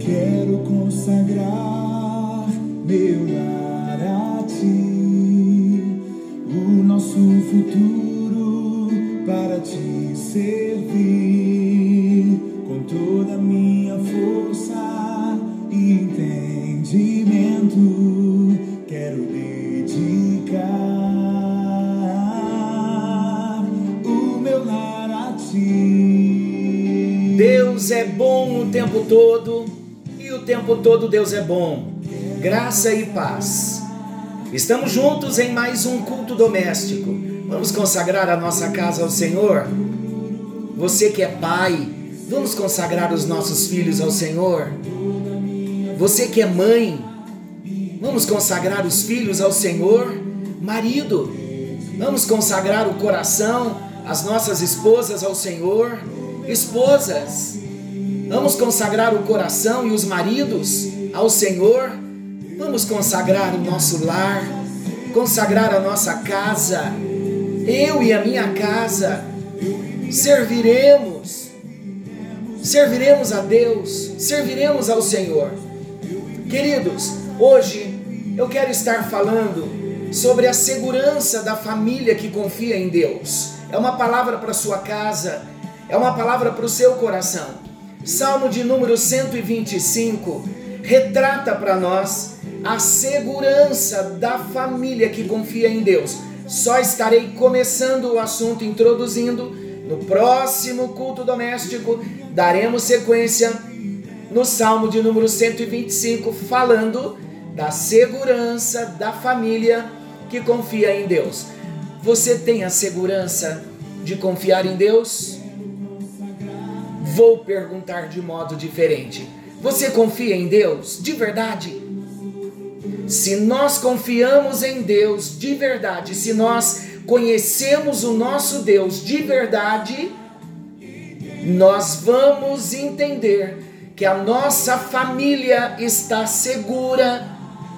Quero consagrar meu lar a ti, o nosso futuro para te servir tempo todo Deus é bom. Graça e paz. Estamos juntos em mais um culto doméstico. Vamos consagrar a nossa casa ao Senhor? Você que é pai, vamos consagrar os nossos filhos ao Senhor? Você que é mãe, vamos consagrar os filhos ao Senhor? Marido, vamos consagrar o coração, as nossas esposas ao Senhor? Esposas, vamos consagrar o coração e os maridos ao Senhor? Vamos consagrar o nosso lar, consagrar a nossa casa. Eu e a minha casa serviremos, serviremos a Deus, serviremos ao Senhor. Queridos, hoje eu quero estar falando sobre a segurança da família que confia em Deus. É uma palavra para sua casa, é uma palavra para o seu coração. Salmo de número 125 retrata para nós a segurança da família que confia em Deus. Só estarei começando o assunto, introduzindo. No próximo culto doméstico, daremos sequência no Salmo de número 125, falando da segurança da família que confia em Deus. Você tem a segurança de confiar em Deus? Vou perguntar de modo diferente. Você confia em Deus de verdade? Se nós confiamos em Deus de verdade, se nós conhecemos o nosso Deus de verdade, nós vamos entender que a nossa família está segura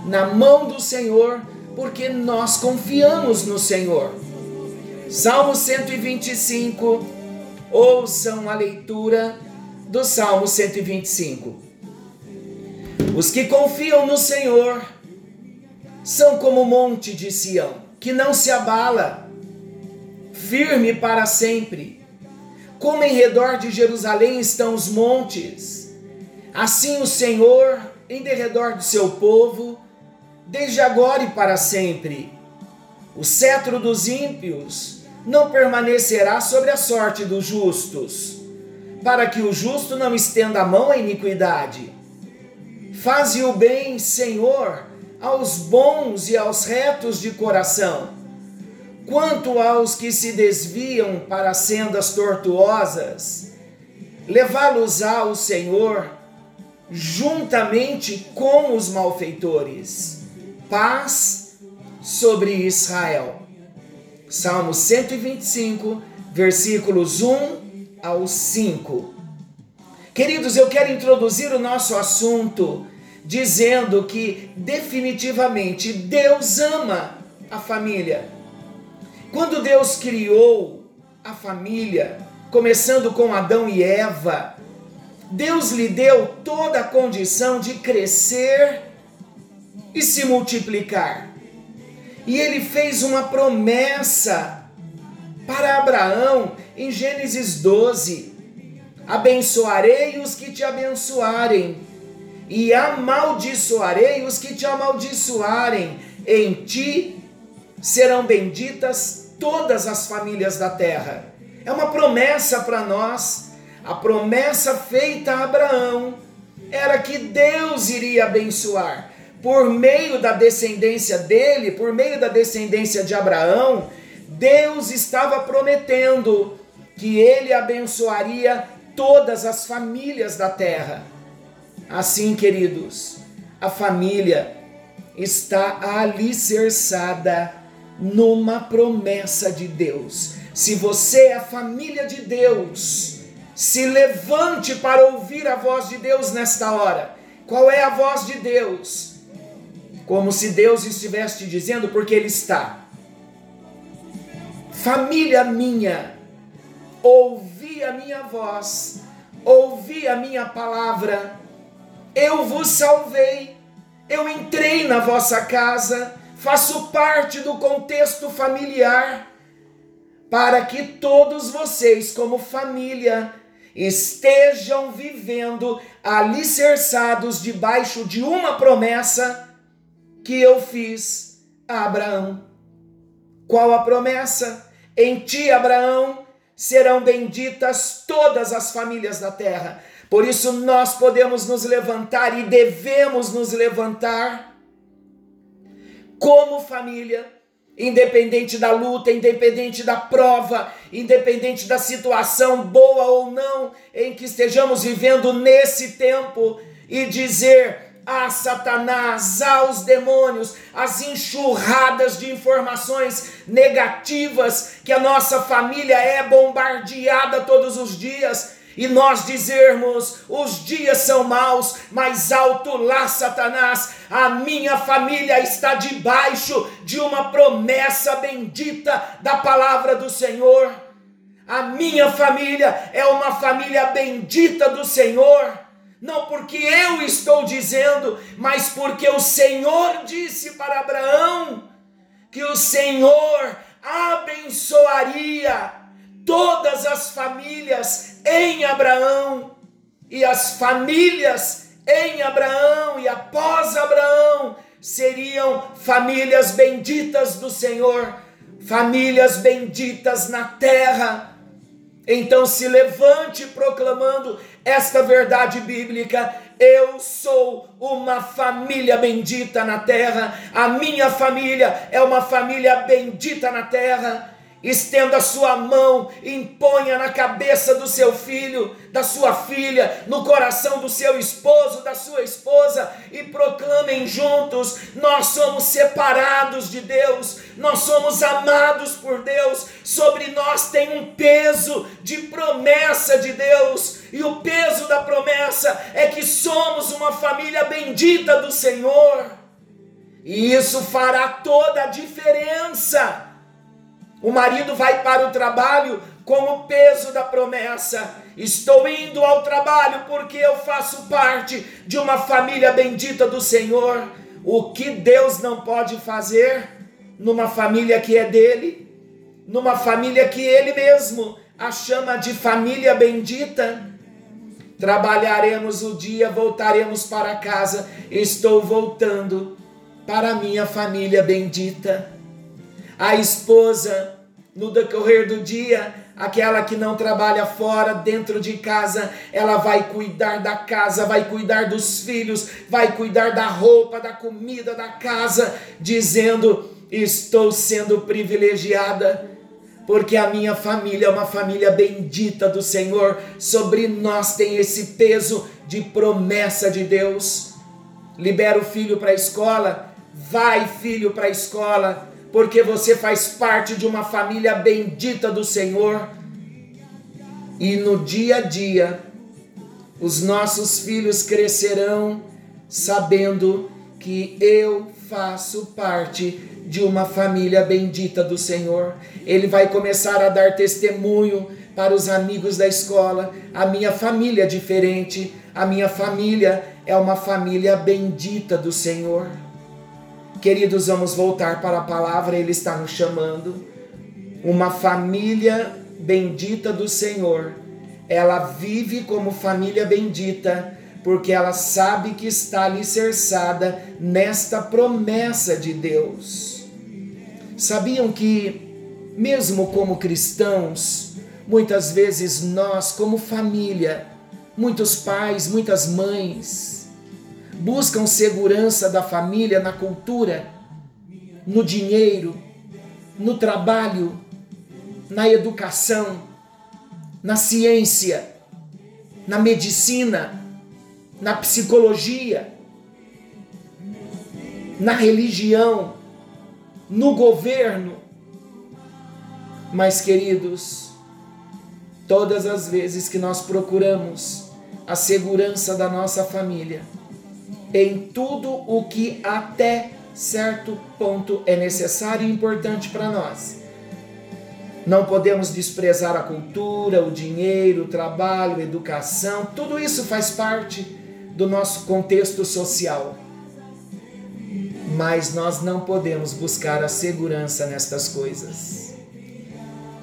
na mão do Senhor, porque nós confiamos no Senhor. Salmo 125, ouçam a leitura do Salmo 125. Os que confiam no Senhor são como o monte de Sião, que não se abala, firme para sempre. Como em redor de Jerusalém estão os montes, assim o Senhor em derredor do seu povo, desde agora e para sempre. O cetro dos ímpios não permanecerá sobre a sorte dos justos, para que o justo não estenda a mão à iniquidade. Faze o bem, Senhor, aos bons e aos retos de coração. Quanto aos que se desviam para sendas tortuosas, levá-los-á o Senhor juntamente com os malfeitores. Paz sobre Israel. Salmo 125, versículos 1 ao 5. Queridos, eu quero introduzir o nosso assunto dizendo que definitivamente Deus ama a família. Quando Deus criou a família, começando com Adão e Eva, Deus lhe deu toda a condição de crescer e se multiplicar. E ele fez uma promessa para Abraão em Gênesis 12: Abençoarei os que te abençoarem e amaldiçoarei os que te amaldiçoarem. Em ti serão benditas todas as famílias da terra. É uma promessa para nós. A promessa feita a Abraão era que Deus iria abençoar. Por meio da descendência dele, por meio da descendência de Abraão, Deus estava prometendo que ele abençoaria todas as famílias da terra. Assim, queridos, a família está alicerçada numa promessa de Deus. Se você é a família de Deus, se levante para ouvir a voz de Deus nesta hora. Qual é a voz de Deus? Como se Deus estivesse te dizendo, porque Ele está. Família minha, ouvi a minha voz, ouvi a minha palavra, eu vos salvei, eu entrei na vossa casa, faço parte do contexto familiar, para que todos vocês, como família, estejam vivendo alicerçados debaixo de uma promessa que eu fiz a Abraão. Qual a promessa? Em ti, Abraão, serão benditas todas as famílias da terra. Por isso nós podemos nos levantar e devemos nos levantar como família, independente da luta, independente da prova, independente da situação boa ou não em que estejamos vivendo nesse tempo e dizer: a Satanás, aos demônios, as enxurradas de informações negativas que a nossa família é bombardeada todos os dias. E nós dizermos: os dias são maus, mas alto lá, Satanás, a minha família está debaixo de uma promessa bendita da palavra do Senhor. A minha família é uma família bendita do Senhor não porque eu estou dizendo, mas porque o Senhor disse para Abraão que o Senhor abençoaria todas as famílias em Abraão e as famílias em Abraão e após Abraão seriam famílias benditas do Senhor, famílias benditas na terra. Então se levante proclamando esta verdade bíblica. Eu sou uma família bendita na terra. A minha família é uma família bendita na terra estenda sua mão, imponha na cabeça do seu filho, da sua filha, no coração do seu esposo, da sua esposa e proclamem juntos: nós somos separados de Deus, nós somos amados por Deus, sobre nós tem um peso de promessa de Deus, e o peso da promessa é que somos uma família bendita do Senhor. E isso fará toda a diferença o marido vai para o trabalho com o peso da promessa. Estou indo ao trabalho porque eu faço parte de uma família bendita do Senhor. O que Deus não pode fazer numa família que é dele, numa família que ele mesmo a chama de família bendita. Trabalharemos o dia, voltaremos para casa. Estou voltando para minha família bendita a esposa, no decorrer do dia, aquela que não trabalha fora, dentro de casa, ela vai cuidar da casa, vai cuidar dos filhos, vai cuidar da roupa, da comida da casa, dizendo: Estou sendo privilegiada, porque a minha família é uma família bendita do Senhor, sobre nós tem esse peso de promessa de Deus. Libera o filho para a escola, vai, filho, para a escola porque você faz parte de uma família bendita do Senhor. E no dia a dia, os nossos filhos crescerão sabendo que eu faço parte de uma família bendita do Senhor. Ele vai começar a dar testemunho para os amigos da escola. A minha família é diferente, a minha família é uma família bendita do Senhor. Queridos, vamos voltar para a palavra, Ele está nos chamando. Uma família bendita do Senhor, ela vive como família bendita, porque ela sabe que está alicerçada nesta promessa de Deus. Sabiam que, mesmo como cristãos, muitas vezes nós, como família, muitos pais, muitas mães, buscam segurança da família na cultura, no dinheiro, no trabalho, na educação, na ciência, na medicina, na psicologia, na religião, no governo. Mas, queridos, todas as vezes que nós procuramos a segurança da nossa família, em tudo o que até certo ponto é necessário e importante para nós. Não podemos desprezar a cultura, o dinheiro, o trabalho, a educação, tudo isso faz parte do nosso contexto social. Mas nós não podemos buscar a segurança nestas coisas.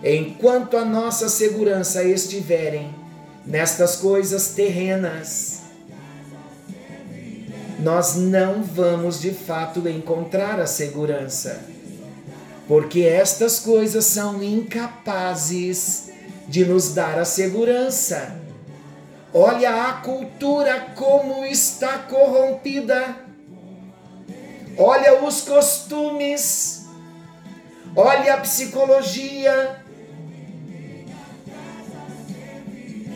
Enquanto a nossa segurança estiverem nestas coisas terrenas, nós não vamos de fato encontrar a segurança porque estas coisas são incapazes de nos dar a segurança. Olha a cultura como está corrompida. Olha os costumes. Olha a psicologia.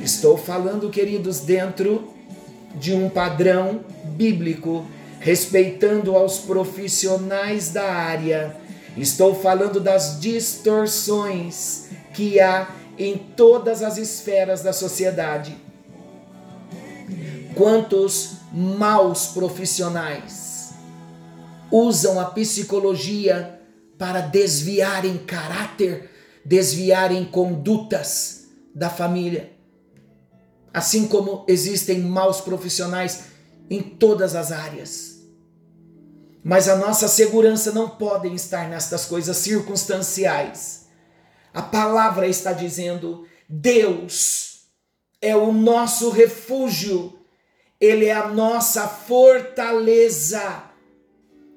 Estou falando, queridos, dentro de um padrão bíblico, respeitando aos profissionais da área Estou falando das distorções que há em todas as esferas da sociedade. Quantos maus profissionais usam a psicologia para desviarem caráter, desviarem condutas da família. Assim como existem maus profissionais em todas as áreas. Mas a nossa segurança não pode estar nestas coisas circunstanciais. A palavra está dizendo: Deus é o nosso refúgio, Ele é a nossa fortaleza,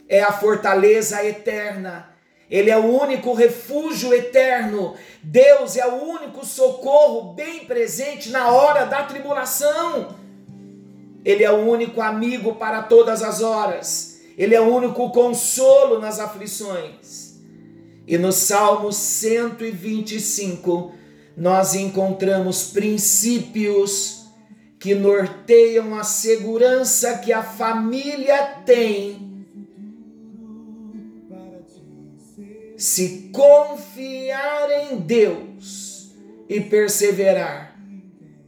é a fortaleza eterna. Ele é o único refúgio eterno. Deus é o único socorro bem presente na hora da tribulação. Ele é o único amigo para todas as horas. Ele é o único consolo nas aflições. E no Salmo 125, nós encontramos princípios que norteiam a segurança que a família tem se confiar em Deus e perseverar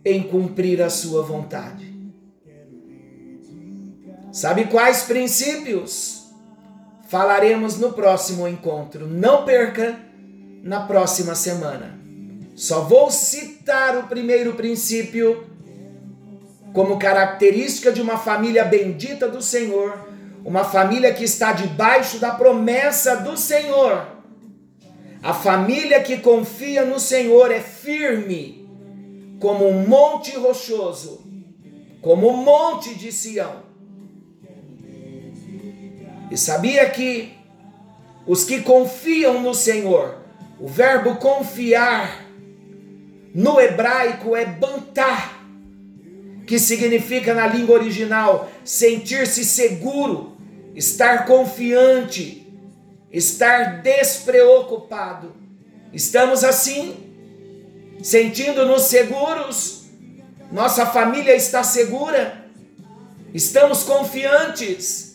em cumprir a sua vontade. Sabe quais princípios? Falaremos no próximo encontro. Não perca na próxima semana. Só vou citar o primeiro princípio como característica de uma família bendita do Senhor, uma família que está debaixo da promessa do Senhor. A família que confia no Senhor é firme, como um monte rochoso, como um monte de Sião. E sabia que os que confiam no Senhor, o verbo confiar no hebraico é bantar, que significa na língua original sentir-se seguro, estar confiante, estar despreocupado. Estamos assim, sentindo-nos seguros, nossa família está segura, estamos confiantes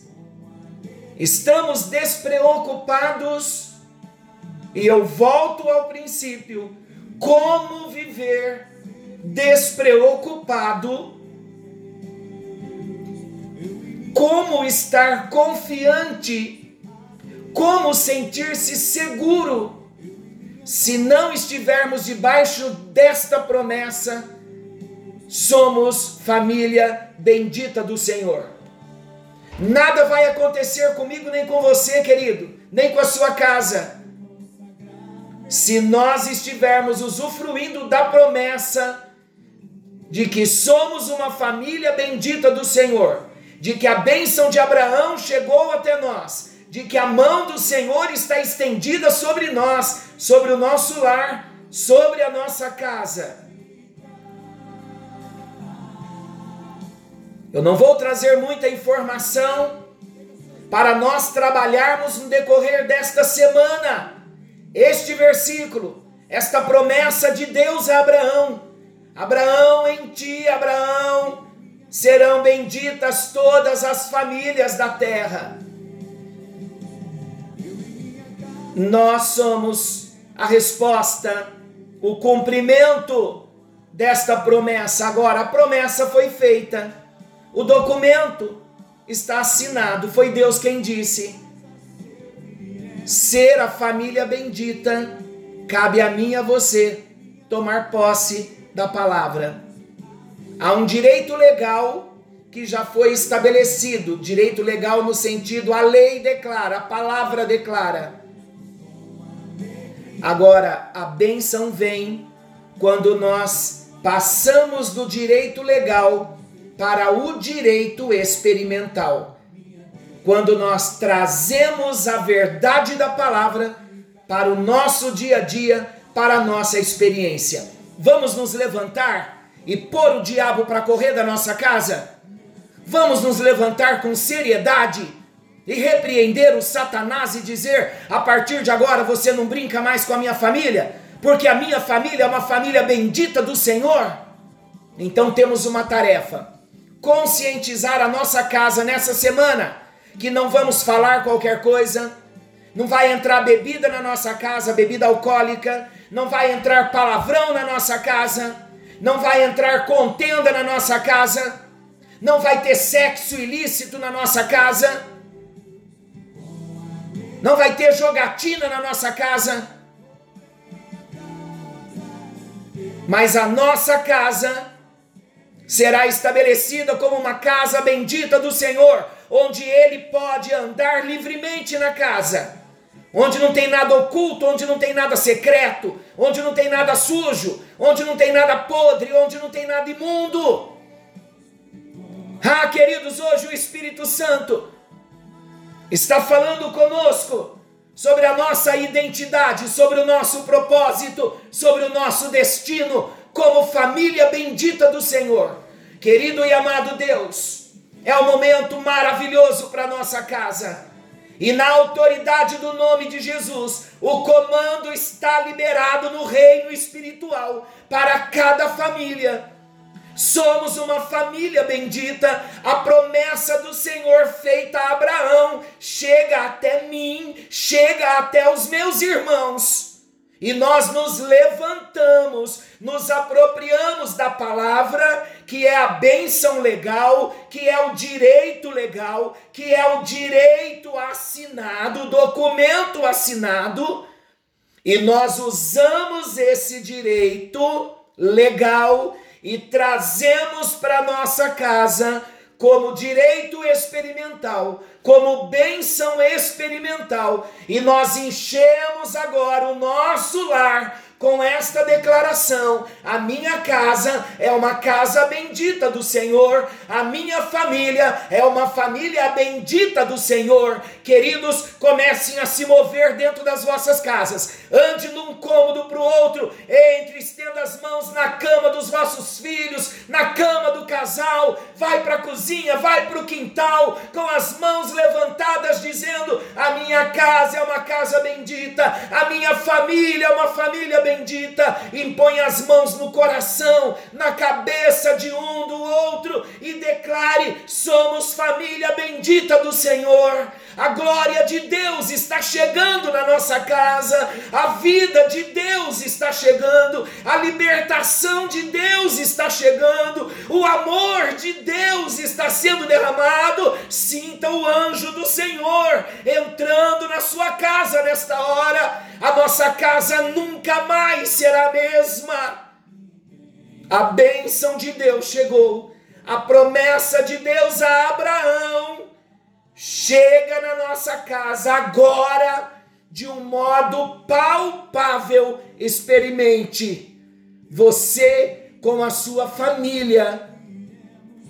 estamos despreocupados, e eu volto ao princípio: como viver despreocupado? Como estar confiante? Como sentir-se seguro? Se não estivermos debaixo desta promessa, somos família bendita do Senhor. Nada vai acontecer comigo nem com você, querido, nem com a sua casa. Se nós estivermos usufruindo da promessa de que somos uma família bendita do Senhor, de que a bênção de Abraão chegou até nós, de que a mão do Senhor está estendida sobre nós, sobre o nosso lar, sobre a nossa casa. Eu não vou trazer muita informação para nós trabalharmos no decorrer desta semana. Este versículo, esta promessa de Deus a Abraão: Abraão, em ti, Abraão, serão benditas todas as famílias da terra. Nós somos a resposta, o cumprimento desta promessa. Agora, a promessa foi feita o documento está assinado, foi Deus quem disse. Ser a família bendita cabe a mim e a você tomar posse da palavra. Há um direito legal que já foi estabelecido, direito legal no sentido a lei declara, a palavra declara. Agora, a benção vem quando nós passamos do direito legal para o direito experimental. Quando nós trazemos a verdade da palavra para o nosso dia a dia, para a nossa experiência. Vamos nos levantar e pôr o diabo para correr da nossa casa? Vamos nos levantar com seriedade e repreender o Satanás e dizer: a partir de agora você não brinca mais com a minha família, porque a minha família é uma família bendita do Senhor? Então temos uma tarefa: conscientizar a nossa casa nessa semana que não vamos falar qualquer coisa, não vai entrar bebida na nossa casa, bebida alcoólica, não vai entrar palavrão na nossa casa, não vai entrar contenda na nossa casa, não vai ter sexo ilícito na nossa casa, não vai ter jogatina na nossa casa, mas a nossa casa será estabelecida como uma casa bendita do Senhor, onde Ele pode andar livremente na casa onde não tem nada oculto, onde não tem nada secreto, onde não tem nada sujo, onde não tem nada podre, onde não tem nada imundo. Ah, queridos, hoje o Espírito Santo está falando conosco sobre a nossa identidade, sobre o nosso propósito, sobre o nosso destino como família bendita do Senhor. Querido e amado Deus, é um momento maravilhoso para nossa casa e na autoridade do nome de Jesus, o comando está liberado no reino espiritual para cada família. Somos uma família bendita. A promessa do Senhor feita a Abraão chega até mim, chega até os meus irmãos. E nós nos levantamos, nos apropriamos da palavra, que é a bênção legal, que é o direito legal, que é o direito assinado, documento assinado, e nós usamos esse direito legal e trazemos para nossa casa como direito experimental, como bênção experimental, e nós enchemos agora o nosso lar com esta declaração: a minha casa é uma casa bendita do Senhor, a minha família é uma família bendita do Senhor. Queridos, comecem a se mover dentro das vossas casas, ande de um cômodo para o outro, entre, estenda as mãos na cama dos vossos filhos, na cama do casal, vai para a cozinha, vai para o quintal, com as mãos levantadas, dizendo: A minha casa é uma casa bendita, a minha família é uma família bendita impõe as mãos no coração, na cabeça de um do outro e declare: somos família bendita do Senhor. A glória de Deus está chegando na nossa casa, a vida de Deus está chegando, a libertação de Deus está chegando, o amor de Deus está sendo derramado. Sinta o anjo do Senhor entrando na sua casa nesta hora. A nossa casa nunca mais será a mesma. A bênção de Deus chegou, a promessa de Deus a Abraão chega na nossa casa agora de um modo palpável. Experimente. Você com a sua família.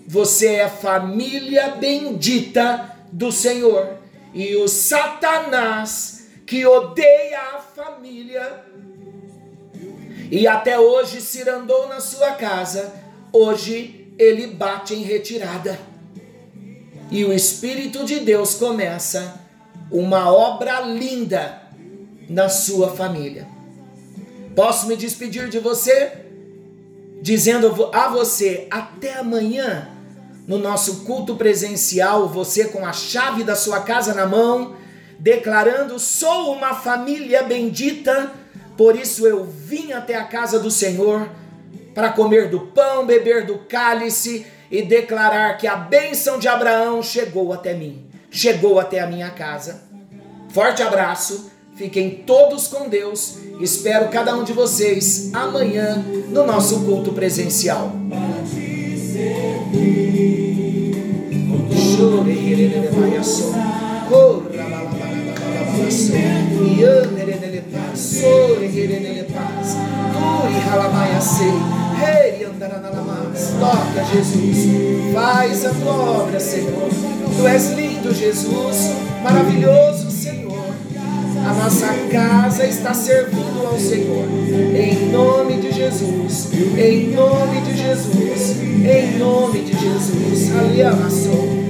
Você é a família bendita do Senhor. E o Satanás que odeia a família e até hoje se andou na sua casa, hoje ele bate em retirada e o Espírito de Deus começa uma obra linda na sua família. Posso me despedir de você dizendo a você até amanhã no nosso culto presencial, você com a chave da sua casa na mão, declarando: sou uma família bendita, por isso eu vim até a casa do Senhor para comer do pão, beber do cálice e declarar que a bênção de Abraão chegou até mim, chegou até a minha casa. Forte abraço, Fiquem todos com Deus. Espero cada um de vocês amanhã no nosso culto presencial. Toca, Jesus. Faz a tua obra, Senhor. Tu és lindo, Jesus. Maravilhoso, Senhor. A nossa casa está servindo ao Senhor. Em nome de Jesus. Em nome de Jesus. Em nome de Jesus. Ali amassou.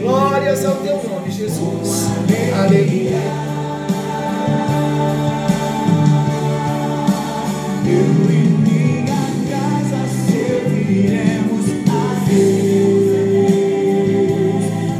Glórias ao teu nome, Jesus. Aleluia.